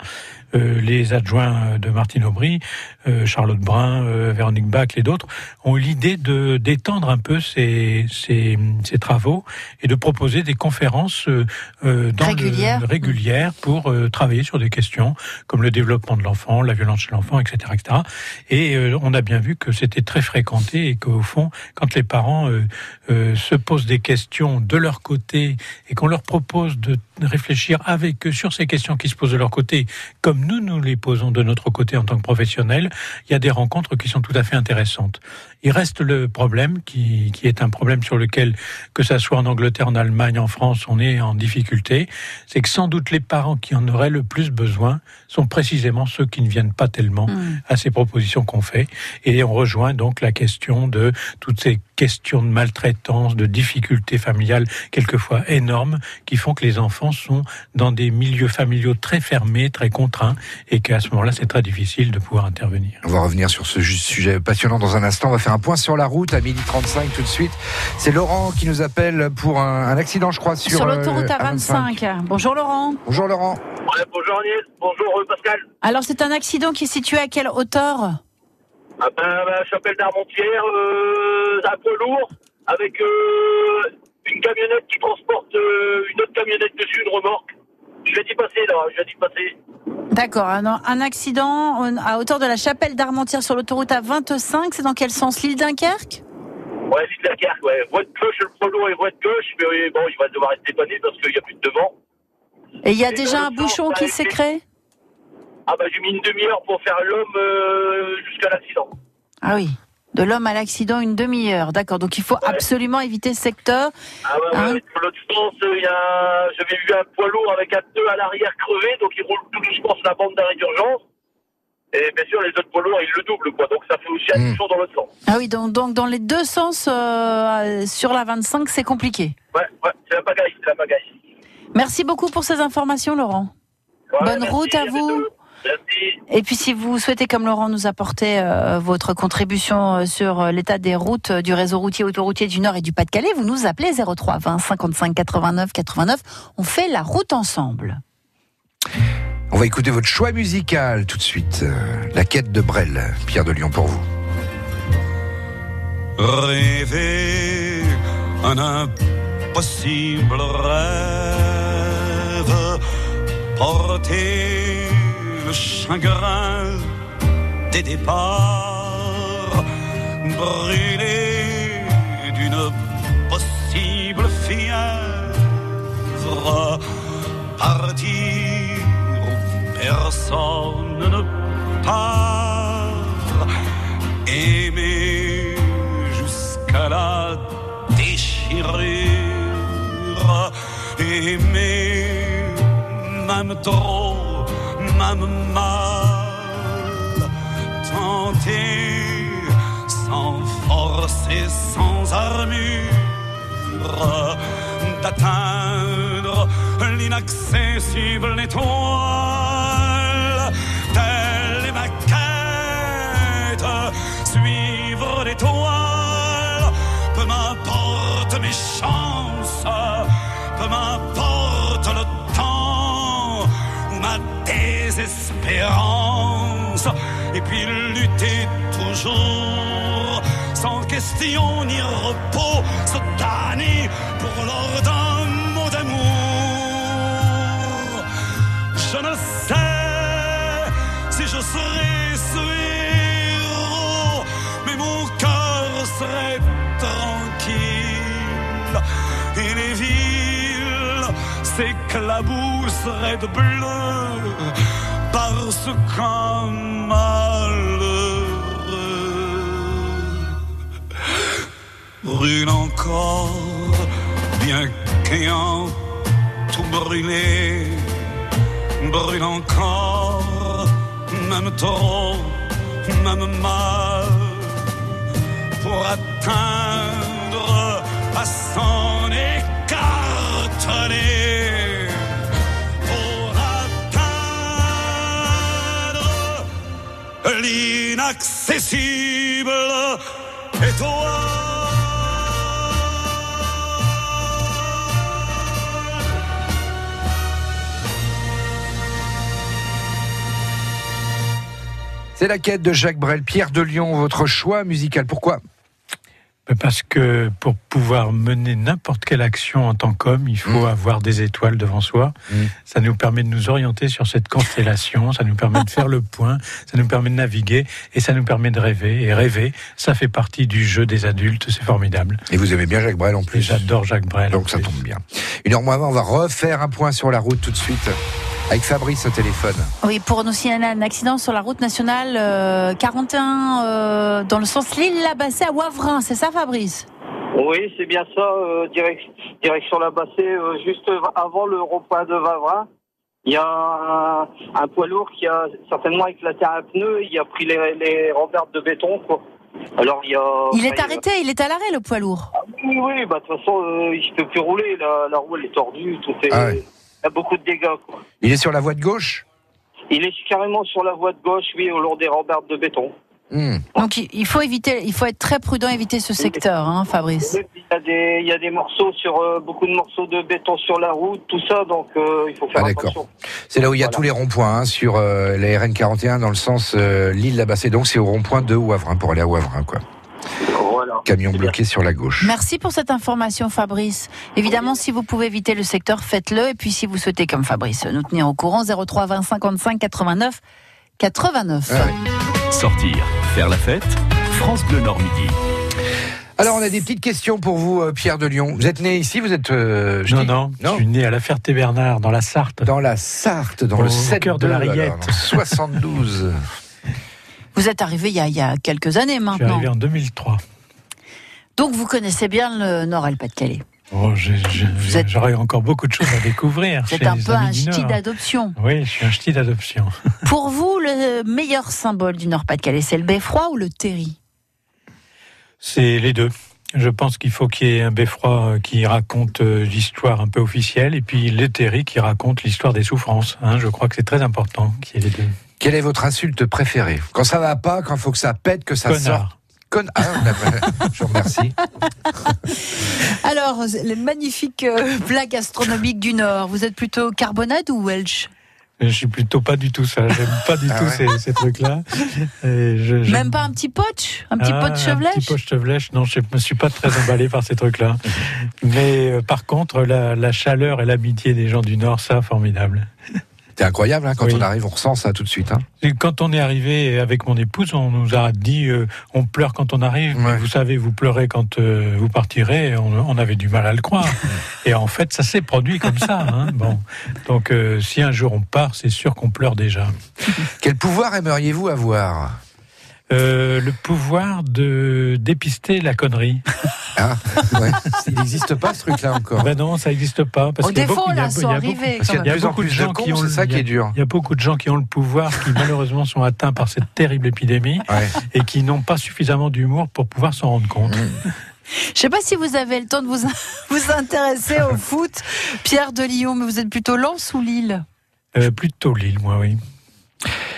euh, les adjoints de Martine Aubry, euh, Charlotte Brun, euh, Véronique Bach et d'autres ont eu l'idée de d'étendre un peu ces, ces, ces travaux et de proposer des conférences euh, euh, dans le- Régulières. régulières pour euh, travailler sur des questions comme le développement de l'enfant, la violence chez l'enfant, etc., etc. Et euh, on a bien vu que c'était très fréquenté et qu'au fond, quand les parents euh, euh, se posent des questions de leur côté et qu'on leur propose de réfléchir avec eux sur ces questions qui se posent de leur côté, comme nous nous les posons de notre côté en tant que professionnels, il y a des rencontres qui sont tout à fait intéressantes. Il reste le problème qui, qui est un problème sur lequel, que ça soit en Angleterre, en Allemagne, en France, on est en difficulté, c'est que sans doute les parents qui en auraient le plus besoin sont précisément ceux qui ne viennent pas tellement Hmm. à ces propositions qu'on fait. Et on rejoint donc la question de toutes ces questions de maltraitance, de difficultés familiales, quelquefois énormes, qui font que les enfants sont dans des milieux familiaux très fermés, très contraints, et qu'à ce moment-là, c'est très difficile de pouvoir intervenir. On va revenir sur ce sujet passionnant dans un instant. On va faire un point sur la route à midi 35 tout de suite. C'est Laurent qui nous appelle pour un, un accident, je crois, sur, Sur euh, l'autoroute A25. Bonjour Laurent. Bonjour Laurent. Ouais, bonjour Agnès, bonjour euh, Pascal. Alors c'est un accident qui est situé à quelle hauteur? Ah ben, la chapelle d'Armentières, euh, un poids lourd avec euh, une camionnette qui transporte euh, une autre camionnette dessus, une remorque. Je vais d'y passer là, je vais d'y passer. D'accord, un, un accident à hauteur de la chapelle d'Armentières sur l'autoroute A25, c'est dans quel sens L'île Dunkerque? Ouais, Lille Dunkerque, ouais. Voie de gauche, le lourd et voie de gauche, mais oui, bon, il va devoir être dépanné parce qu'il n'y a plus de devant. Et il y a Et déjà un bouchon sens, qui s'est créé? Ah bah j'ai mis une demi-heure pour faire l'homme euh, jusqu'à l'accident. Ah oui. De l'homme à l'accident, une demi-heure. D'accord. Donc il faut absolument éviter ce secteur. Ah ouais, Hein ouais, dans l'autre sens, il y a, j'avais vu un poids lourd avec un pneu à l'arrière crevé, donc il roule tout doucement sur la bande d'arrêt d'urgence. Et bien sûr, les autres poids lourds, ils le doublent, quoi. Donc ça fait aussi un bouchon dans l'autre sens. Ah oui, donc, donc dans les deux sens, euh, sur la 25, c'est compliqué. Ouais, ouais, c'est la pagaille, c'est la pagaille. Merci beaucoup pour ces informations, Laurent. Ouais, Bonne merci, route à bientôt. vous. Merci. Et puis si vous souhaitez, comme Laurent, nous apporter euh, votre contribution euh, sur euh, l'état des routes du réseau routier autoroutier du Nord et du Pas-de-Calais, vous nous appelez 03 20 55 89 89. On fait la route ensemble. On va écouter votre choix musical tout de suite. La quête de Brel, Pierre de Lyon pour vous. Rêver un impossible rêve, porter le chagrin des départs, brûler d'une possible fièvre, partir où personne ne part, aimer jusqu'à la déchirure, aimer même trop, même mal, tenter sans force et sans armure d'atteindre l'inaccessible étoile. Telle est ma quête, suivre l'étoile. Peu m'importe mes chances, désespérance. Et puis lutter toujours, sans question ni repos, se damner pour l'or d'un mot d'amour. Je ne sais si je serai ce héros, mais mon cœur serait tranquille et les villes s'éclabousseraient de bleu malheureux. Brûle encore, bien qu'ayant tout brûlé, brûle encore, même trop, même mal, pour atteindre l'inaccessible étoile. C'est la quête de Jacques Brel, Pierre de Lyon, votre choix musical. Pourquoi? Parce que pour pouvoir mener n'importe quelle action en tant qu'homme, il faut avoir des étoiles devant soi. Ça nous permet de nous orienter sur cette constellation, ça nous permet de faire le point, ça nous permet de naviguer et ça nous permet de rêver. Et rêver, ça fait partie du jeu des adultes, c'est formidable. Et vous aimez bien Jacques Brel en plus J'adore Jacques Brel. Donc ça tombe bien. Une heure moins vingt, on va refaire un point sur la route tout de suite avec Fabrice au téléphone. Oui, pour nous signaler un accident sur la route nationale euh, 41 euh, dans le sens Lille-Labassé à Wavrin, c'est ça Fabrice? Oui, c'est bien ça, euh, direct- direction la Bassée, euh, juste avant le rond-point de Vavrin. Il y a un, un poids lourd qui a certainement éclaté un pneu, il a pris les, les rambardes de béton. Quoi. Alors il y a. Il est arrêté, il est à l'arrêt le poids lourd. Oui, oui, bah de toute façon, euh, il ne peut plus rouler, la, la roue elle est tordue, tout est. Ah. Il y a beaucoup de dégâts. Quoi. Il est sur la voie de gauche Il est carrément sur la voie de gauche, oui, au long des rambardes de béton. Hmm. Donc il- faut éviter, il faut être très prudent, éviter ce secteur, hein, Fabrice. Oui, Il y a des, il y a des morceaux sur euh, beaucoup de morceaux de béton sur la route, tout ça, donc euh, il faut faire Ah, d'accord. attention. C'est là où il y a tous les ronds-points hein, sur euh, la RN 41 dans le sens euh, Lille-Labassé. Donc c'est au rond-point de Wavrin pour aller à Wavrin. Quoi. Voilà. Camion bloqué sur la gauche. Merci pour cette information, Fabrice. Évidemment, si vous pouvez éviter le secteur, faites-le. Et puis, si vous souhaitez, comme Fabrice, nous tenir au courant, 03 20 55 89 89. Sortir, faire la fête, France Bleu Nord Midi. Alors, on a des petites questions pour vous, euh, Pierre de Lyon. Vous êtes né ici Vous êtes. euh, je Non, non, je suis né à la Ferté-Bernard, dans la Sarthe. Dans la Sarthe, dans Au le 7 cœur de la Riette. 72. Vous êtes arrivé il y a, il y a quelques années Je suis maintenant. arrivé en 2003. Donc vous connaissez bien le Nord et le Pas-de-Calais. Oh, J'aurais encore beaucoup de choses à découvrir. C'est un peu un ch'ti d'adoption. Oui, je suis un ch'ti d'adoption. Pour vous, le meilleur symbole du Nord-Pas-de-Calais, c'est le beffroi ou le terri? C'est les deux. Je pense qu'il faut qu'il y ait un beffroi euh, qui raconte euh, l'histoire un peu officielle et puis l'éthérie qui raconte l'histoire des souffrances. hein. je crois que c'est très important qu'il y ait les deux. Quelle est votre insulte préférée? Quand ça va pas, quand il faut que ça pète, que ça Connard. sorte. Con... Ah, on a- je vous remercie. Alors, les magnifiques euh, plats gastronomiques du Nord, vous êtes plutôt carbonade ou Welsh? Je suis plutôt pas du tout ça. J'aime pas du Ah tout ouais ces, ces trucs-là. Même pas un petit poch Un petit Ah, pot de Un petit chevelèche pot de chevelèche, non, je me suis pas très emballé par ces trucs-là. Mais euh, par contre, la, la chaleur et l'amitié des gens du Nord, ça, formidable. C'est incroyable, hein, quand Oui. on arrive, on ressent ça tout de suite. hein. Et quand on est arrivé avec mon épouse, on nous a dit euh, on pleure quand on arrive, mais vous savez, vous pleurez quand euh, vous partirez. On, on avait du mal à le croire. Et en fait, ça s'est produit comme ça. hein. Bon, donc euh, si un jour on part, c'est sûr qu'on pleure déjà. Quel pouvoir aimeriez-vous avoir? Euh, le pouvoir de dépister la connerie. ah, ouais. Il n'existe pas ce truc-là encore. Ben non, ça n'existe pas. Parce Au qu'il y a défaut, beaucoup- il y a- là, il y sont a beaucoup- arrivés. Parce qu'il y a beaucoup de gens qui ont ça il y qui a- est dur. Il y a beaucoup de gens qui ont le pouvoir, qui malheureusement sont atteints par cette terrible épidémie Ouais. et qui n'ont pas suffisamment d'humour pour pouvoir s'en rendre compte. Je sais pas si vous avez le temps de vous, vous intéresser au foot. Pierre de Lyon, mais vous êtes plutôt Lens ou Lille? Euh, plutôt Lille, moi, oui.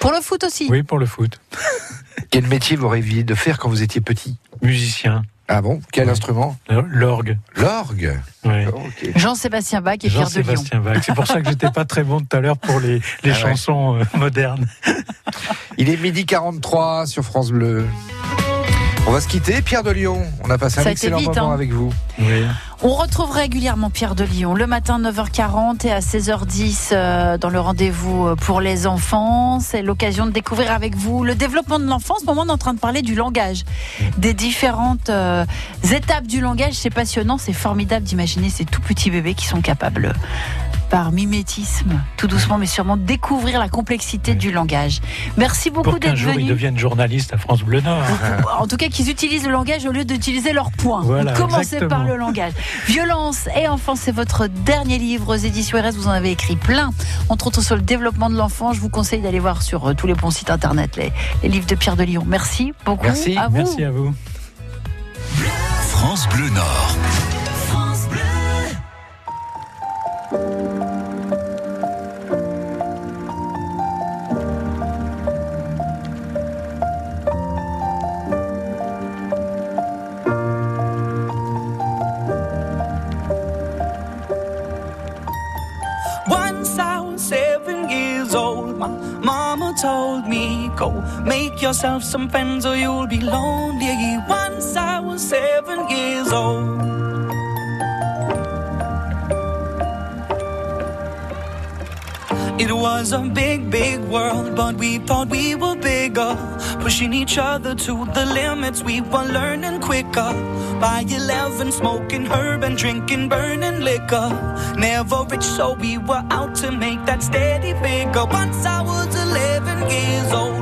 Pour le foot aussi Oui, pour le foot. Quel métier vous rêviez de faire quand vous étiez petit? Musicien, Ah bon? Quel Ouais. instrument? L'orgue. L'orgue? Oui. Ok. Jean-Sébastien Bach et Pierre de Lyon. Jean-Sébastien Bach. C'est pour ça que j'étais pas très bon tout à l'heure pour les, les Ah ouais. chansons euh, modernes. Il est midi 43 sur France Bleu. On va se quitter, Pierre de Lyon. On a passé un Ça excellent vite, moment hein. avec vous. Oui. On retrouve régulièrement Pierre de Lyon le matin 9h40 et à 16h10 euh, dans le rendez-vous euh, pour les enfants. C'est l'occasion de découvrir avec vous le développement de l'enfant. En ce moment, on est en train de parler du langage, des différentes euh, étapes du langage. C'est passionnant, c'est formidable d'imaginer ces tout petits bébés qui sont capables par mimétisme, tout doucement mais sûrement, découvrir la complexité du langage. Merci beaucoup Pour qu'un d'être jour ils venu. deviennent journalistes à France Bleu Nord. En tout cas, qu'ils utilisent le langage au lieu d'utiliser leurs points. Voilà, Commencez exactement. par le langage. Violence et enfance, c'est votre dernier livre aux éditions RS. Vous en avez écrit plein, entre autres sur le développement de l'enfant. Je vous conseille d'aller voir sur euh, tous les bons sites internet les, les livres de Pierre de Lyon. Merci beaucoup. Merci. à vous. Merci à vous. France Bleu Nord. Once Go make yourself some friends or you'll be lonely. Once I was seven years old. It was a big, big world, but we thought we were bigger. Pushing each other to the limits, we were learning quicker. By 11, smoking herb and drinking burning liquor. Never rich, so we were out to make that steady figure. Once I was 11 years old,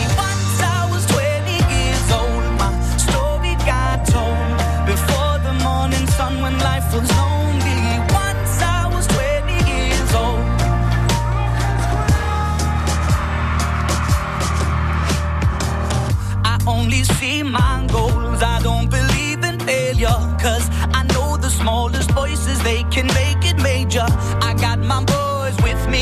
Sun when life was lonely. Once I was 20 years old. I only see my goals. I don't believe in failure. Cause I know the smallest voices, they can make it major. I got my boys with me,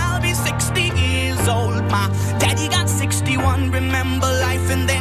Remember life, and then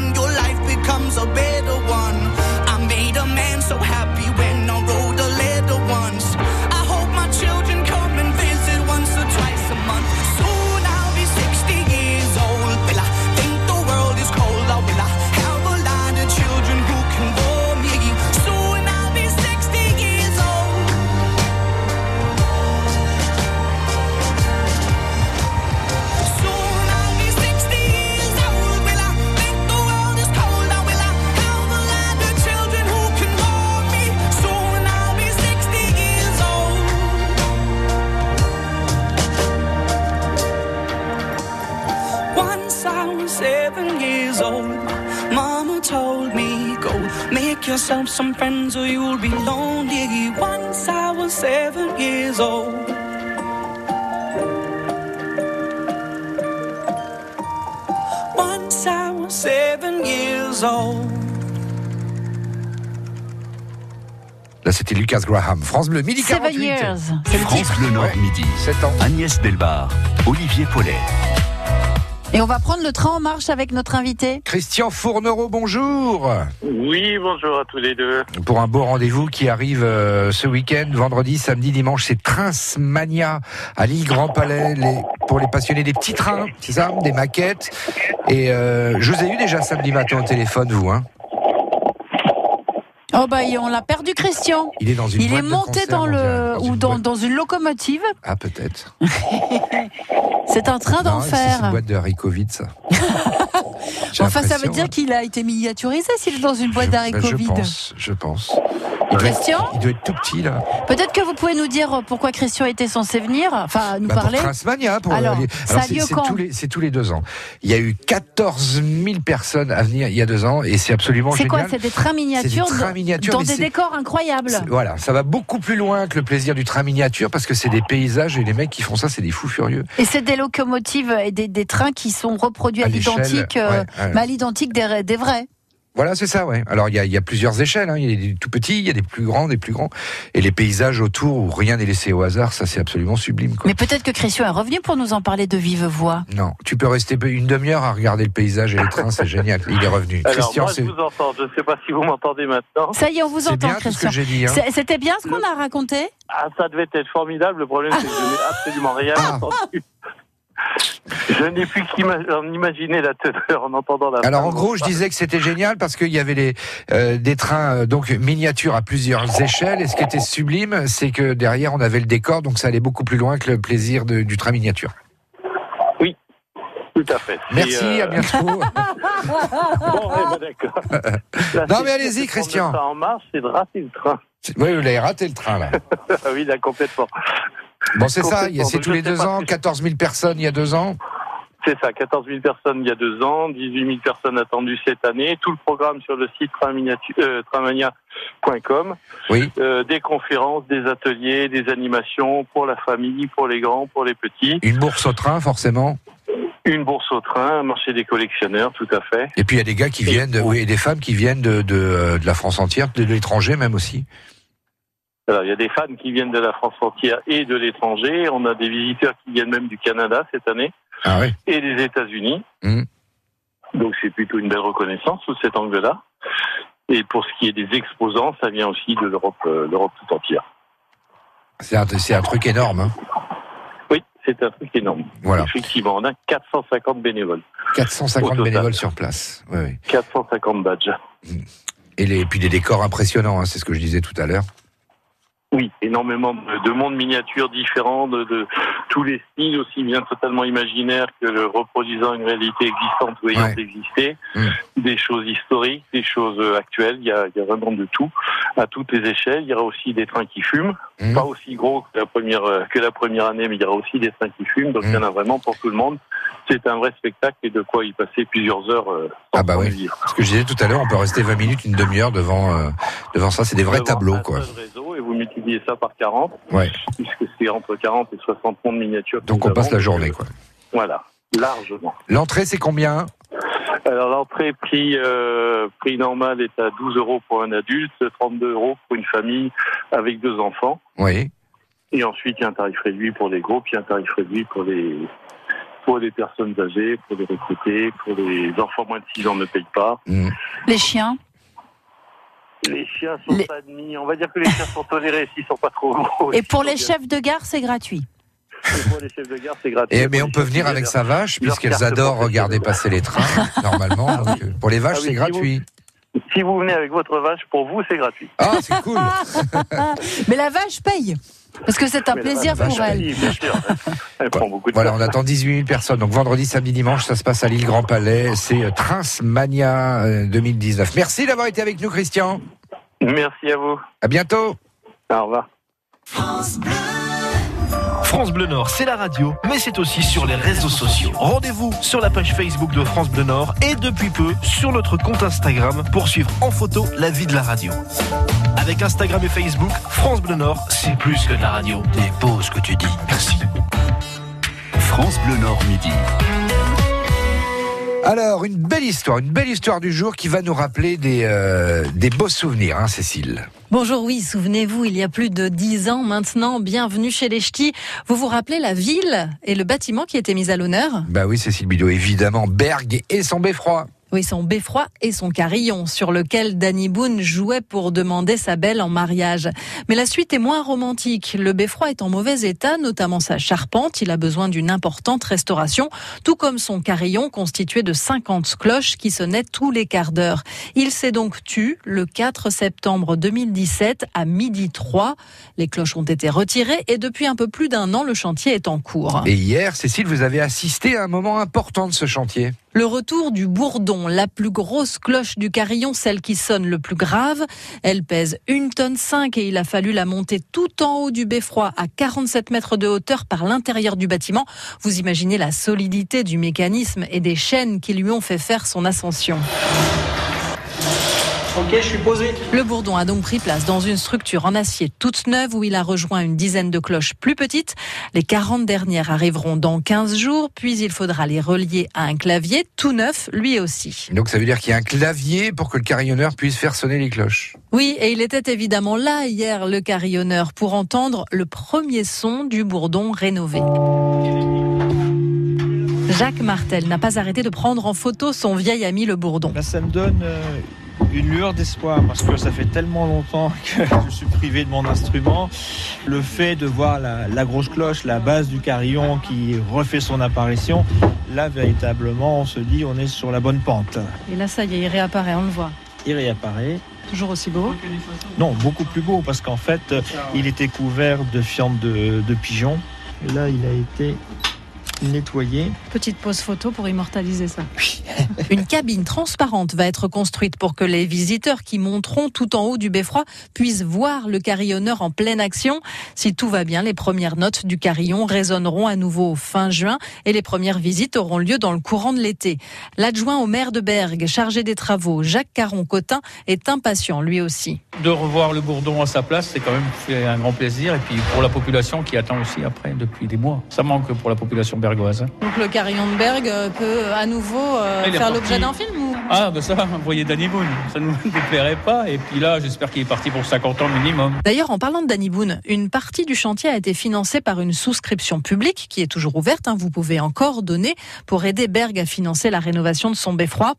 make yourself some friends or you'll be lonely. Once I was seven years old. Once I was seven years old. Là, c'était Lucas Graham. France Bleu, midi Seven 48. years. France. Bleu Nord midi. 7 ans. Agnès Delbar, Olivier Paulet. Et on va prendre le train en marche avec notre invité. Christian Fournereau, bonjour. Oui, bonjour à tous les deux. Pour un beau rendez-vous qui arrive euh, ce week-end, vendredi, samedi, dimanche, c'est Trinsmania à l'île Grand Palais, les, pour les passionnés des petits trains, c'est ça, des maquettes. Et euh, je vous ai eu déjà samedi matin au téléphone, vous, hein Oh bah on l'a perdu Christian. Il est dans une Il est monté dans le ou une dans, dans une locomotive. Ah peut-être. C'est un train Non, C'est d'enfer. une boîte de haricots vides, ça. Enfin, ça veut dire hein. qu'il a été miniaturisé s'il est dans une boîte Je- d'haricots Je vides. pense, je pense. Il doit, Christian être, il doit être tout petit là. Peut-être que vous pouvez nous dire pourquoi Christian était censé venir, enfin nous Bah, pour parler. Pour Alors, les- ça a c'est- lieu c'est quand tous les c'est tous les deux ans. Il y a eu 14 000 personnes à venir il y a deux ans et c'est absolument C'est génial. quoi C'est des trains miniatures, C'est des trains miniatures, dans des décors incroyables. Voilà, ça va beaucoup plus loin que le plaisir du train miniature parce que c'est des paysages et les mecs qui font ça, c'est des fous furieux. Et c'est des locomotives et des, des trains qui sont reproduits à, l'identique, euh, ouais, ouais. mais à l'identique des, des vrais. Voilà, c'est ça, ouais. Alors il y a, il y a plusieurs échelles, hein. il y a des tout petits, il y a des plus grands, des plus grands, et les paysages autour où rien n'est laissé au hasard, ça c'est absolument sublime. Quoi. Mais peut-être que Christian est revenu pour nous en parler de vive voix. Non, tu peux rester une demi-heure à regarder le paysage et les trains, c'est génial. Il est revenu. Alors, Christian, moi, je c'est vous entends. Je ne sais pas si vous m'entendez maintenant. Ça y est, on vous entend, bien Christian. que j'ai dit. Hein. C'était bien ce qu'on a raconté Ah, ça devait être formidable. Le problème, c'est que je n'ai absolument rien Ah. entendu. Je n'ai plus qu'en imaginer la teneur en entendant la Alors en gros, je disais que c'était génial parce qu'il y avait les, euh, des trains euh, donc miniatures à plusieurs échelles. Et ce qui était sublime, c'est que derrière on avait le décor, donc ça allait beaucoup plus loin que le plaisir de- du train miniature. Tout à fait. Merci, Et, euh, à bientôt. Bon, ouais, bah, d'accord. Non, mais allez-y, Christian. train en marche, c'est de rater le train. oui, vous l'avez raté le train là. Oui, là, complètement. Bon, c'est ça. C'est tous les deux ans, si- 14 000 personnes il y a deux ans. C'est ça, 14 000 personnes il y a deux ans, 18 000 personnes attendues cette année. Tout le programme sur le site euh, trainmania.com. Oui. Euh, des conférences, des ateliers, des animations pour la famille, pour les grands, pour les petits. Une bourse au train, forcément. Une bourse au train, un marché des collectionneurs, tout à fait. Et puis il y a des gars qui viennent, de, oui, et des femmes qui viennent de, de, de la France entière, de l'étranger même aussi. Alors, il y a des fans qui viennent de la France entière et de l'étranger. On a des visiteurs qui viennent même du Canada cette année Ah et des États-Unis. Mhm. Donc, c'est plutôt une belle reconnaissance sous cet angle-là. Et pour ce qui est des exposants, ça vient aussi de l'Europe, euh, l'Europe tout entière. C'est un, c'est un truc énorme. Hein. Oui, c'est un truc énorme. Voilà. Effectivement, on a 450 bénévoles, 450 Au total. bénévoles sur place. Oui, oui. 450 badges. Et les, puis des décors impressionnants, hein, c'est ce que je disais tout à l'heure. Oui, énormément de, de mondes miniatures différents, de, de tous les styles, aussi bien totalement imaginaires que le reproduisant une réalité existante ou ayant Ouais. existé, Mm. des choses historiques, des choses euh, actuelles, il y, a, il y a vraiment de tout, à toutes les échelles. Il y aura aussi des trains qui fument, Mm. pas aussi gros que la première euh, que la première année, mais il y aura aussi des trains qui fument, donc il y en a vraiment pour tout le monde. C'est un vrai spectacle et de quoi y passer plusieurs heures euh, sans Ah bah oui. Ce que je disais tout à l'heure, on peut rester 20 minutes, une demi-heure devant, euh, devant ça. C'est des vrais Devant tableaux, quoi. Vous multipliez ça par 40, Ouais. puisque c'est entre 40 et 60 mondes miniatures. Donc on passe avons. la journée, quoi. Voilà, largement. L'entrée, c'est combien? Alors l'entrée prix euh, prix normal est à 12 euros pour un adulte, 32 euros pour une famille avec deux enfants. Oui. Et ensuite il y a un tarif réduit pour les groupes, il y a un tarif réduit pour les pour les personnes âgées, pour les retraités, pour les enfants moins de 6 ans ne payent pas. Les chiens? Les chiens sont admis, on va dire que les chiens sont tolérés s'ils sont pas trop gros. Et pour les chefs de gare, c'est gratuit. Et pour les chefs de gare, c'est gratuit. Et, mais on peut venir avec sa vache, puisqu'elles adorent regarder passer les trains, normalement. Donc, euh, pour les vaches, Ah oui, c'est si gratuit. Si vous venez avec votre vache, pour vous, c'est gratuit. Ah, c'est cool. Mais la vache paye. Parce que c'est un Mais plaisir pour elle. oui, bien sûr. Elle prend beaucoup de Voilà, on attend 18 000 personnes. Donc vendredi, samedi, dimanche, ça se passe à l'île Grand Palais. C'est euh, Trinsmania euh, 2019. Merci d'avoir été avec nous, Christian. Merci à vous. À bientôt. Au revoir. France Bleu Nord, c'est la radio, mais c'est aussi sur les réseaux sociaux. Rendez-vous sur la page Facebook de France Bleu Nord et depuis peu sur notre compte Instagram pour suivre en photo la vie de la radio. Avec Instagram et Facebook, France Bleu Nord, c'est plus que de la radio. T'es beau ce que tu dis. Merci. France Bleu Nord midi. Alors, une belle histoire, une belle histoire du jour qui va nous rappeler des, euh, des beaux souvenirs, hein, Cécile. Bonjour, oui, souvenez-vous, il y a plus de dix ans maintenant, bienvenue chez les Ch'tis. Vous vous rappelez la ville et le bâtiment qui était mis à l'honneur? Bah oui, Cécile Bidot, évidemment, Berg et son beffroi. Oui, son beffroi et son carillon, sur lequel Danny Boone jouait pour demander sa belle en mariage. Mais la suite est moins romantique. Le beffroi est en mauvais état, notamment sa charpente. Il a besoin d'une importante restauration, tout comme son carillon constitué de 50 cloches qui sonnaient tous les quarts d'heure. Il s'est donc tu le 4 septembre 2017 à midi 3. Les cloches ont été retirées et depuis un peu plus d'un an, le chantier est en cours. Et hier, Cécile, vous avez assisté à un moment important de ce chantier. Le retour du bourdon, la plus grosse cloche du carillon, celle qui sonne le plus grave. Elle pèse une tonne 5 et il a fallu la monter tout en haut du beffroi à 47 mètres de hauteur par l'intérieur du bâtiment. Vous imaginez la solidité du mécanisme et des chaînes qui lui ont fait faire son ascension. Ok, je suis posé. Le bourdon a donc pris place dans une structure en acier toute neuve où il a rejoint une dizaine de cloches plus petites. Les 40 dernières arriveront dans 15 jours, puis il faudra les relier à un clavier tout neuf lui aussi. Donc ça veut dire qu'il y a un clavier pour que le carillonneur puisse faire sonner les cloches. Oui, et il était évidemment là hier, le carillonneur, pour entendre le premier son du bourdon rénové. Jacques Martel n'a pas arrêté de prendre en photo son vieil ami le bourdon. Là, ça me donne euh, une lueur d'espoir parce que ça fait tellement longtemps que je suis privé de mon instrument. Le fait de voir la, la grosse cloche, la base du carillon qui refait son apparition, là, véritablement, on se dit on est sur la bonne pente. Et là, ça y est, il réapparaît, on le voit. Il réapparaît. Toujours aussi beau. Non, beaucoup plus beau parce qu'en fait, il était couvert de fientes de, de pigeons. Et là, il a été nettoyé. Petite pause photo pour immortaliser ça. Une cabine transparente va être construite pour que les visiteurs qui monteront tout en haut du beffroi puissent voir le carillonneur en pleine action. Si tout va bien, les premières notes du carillon résonneront à nouveau fin juin et les premières visites auront lieu dans le courant de l'été. L'adjoint au maire de Bergue, chargé des travaux, Jacques Caron-Cotin, est impatient lui aussi. De revoir le bourdon à sa place, c'est quand même un grand plaisir. Et puis pour la population qui attend aussi après depuis des mois. Ça manque pour la population bergoise. Donc le carillon de Bergue peut à nouveau euh, est faire l'objet d'un film ou... Ah, ben ça, vous voyez Danny Boone, ça ne nous déplairait pas. Et puis là, j'espère qu'il est parti pour 50 ans minimum. D'ailleurs, en parlant de Danny Boone, une partie du chantier a été financée par une souscription publique qui est toujours ouverte. hein. vous pouvez encore donner pour aider Berg à financer la rénovation de son beffroi.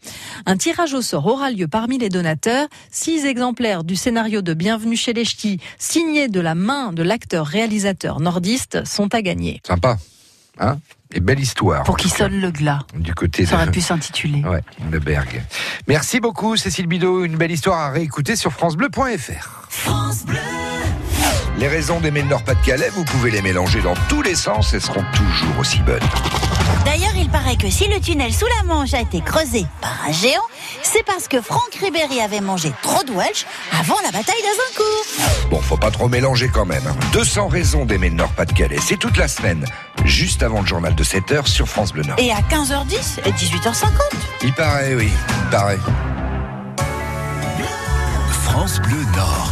Un tirage au sort aura lieu parmi les donateurs. Six exemplaires du scénario de Bienvenue chez les Ch'tis, signé de la main de l'acteur-réalisateur nordiste, sont à gagner. Sympa. Hein? Et belle histoire. Pour qu'il sonne le glas. Du côté Ça de... aurait pu s'intituler. Ouais, de Berg. Merci beaucoup, Cécile Bidot. Une belle histoire à réécouter sur FranceBleu.fr. France Bleu. Les raisons d'aimer le Nord-Pas-de-Calais, vous pouvez les mélanger dans tous les sens, elles seront toujours aussi bonnes. D'ailleurs, il paraît que si le tunnel sous la Manche a été creusé par un géant, c'est parce que Franck Ribéry avait mangé trop de Welsh avant la bataille d'Azincourt. Bon, faut pas trop mélanger quand même. hein. 200 raisons d'aimer le Nord-Pas-de-Calais, c'est toute la semaine, juste avant le journal de 7h sur France Bleu Nord. Et à 15h10 et 18h50. Il paraît, oui, il paraît. France Bleu Nord.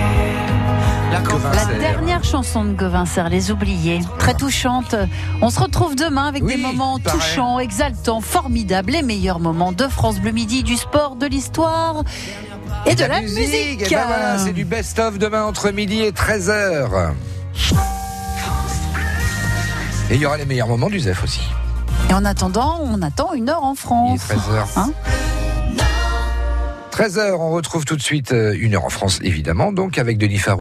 La dernière chanson de Gauvin Serre, Les Oubliés, très touchante. On se retrouve demain avec Oui, des moments touchants, exaltants, formidables, les meilleurs moments de France Bleu Midi, du sport, de l'histoire et de la, musique. Ben voilà, c'est du best-of demain entre midi et 13h. Et il y aura les meilleurs moments du ZEF aussi. Et en attendant, on attend une heure en Il France. est 13h. Hein 13h, on retrouve tout de suite euh, une heure en France, évidemment, donc avec Denis Farou.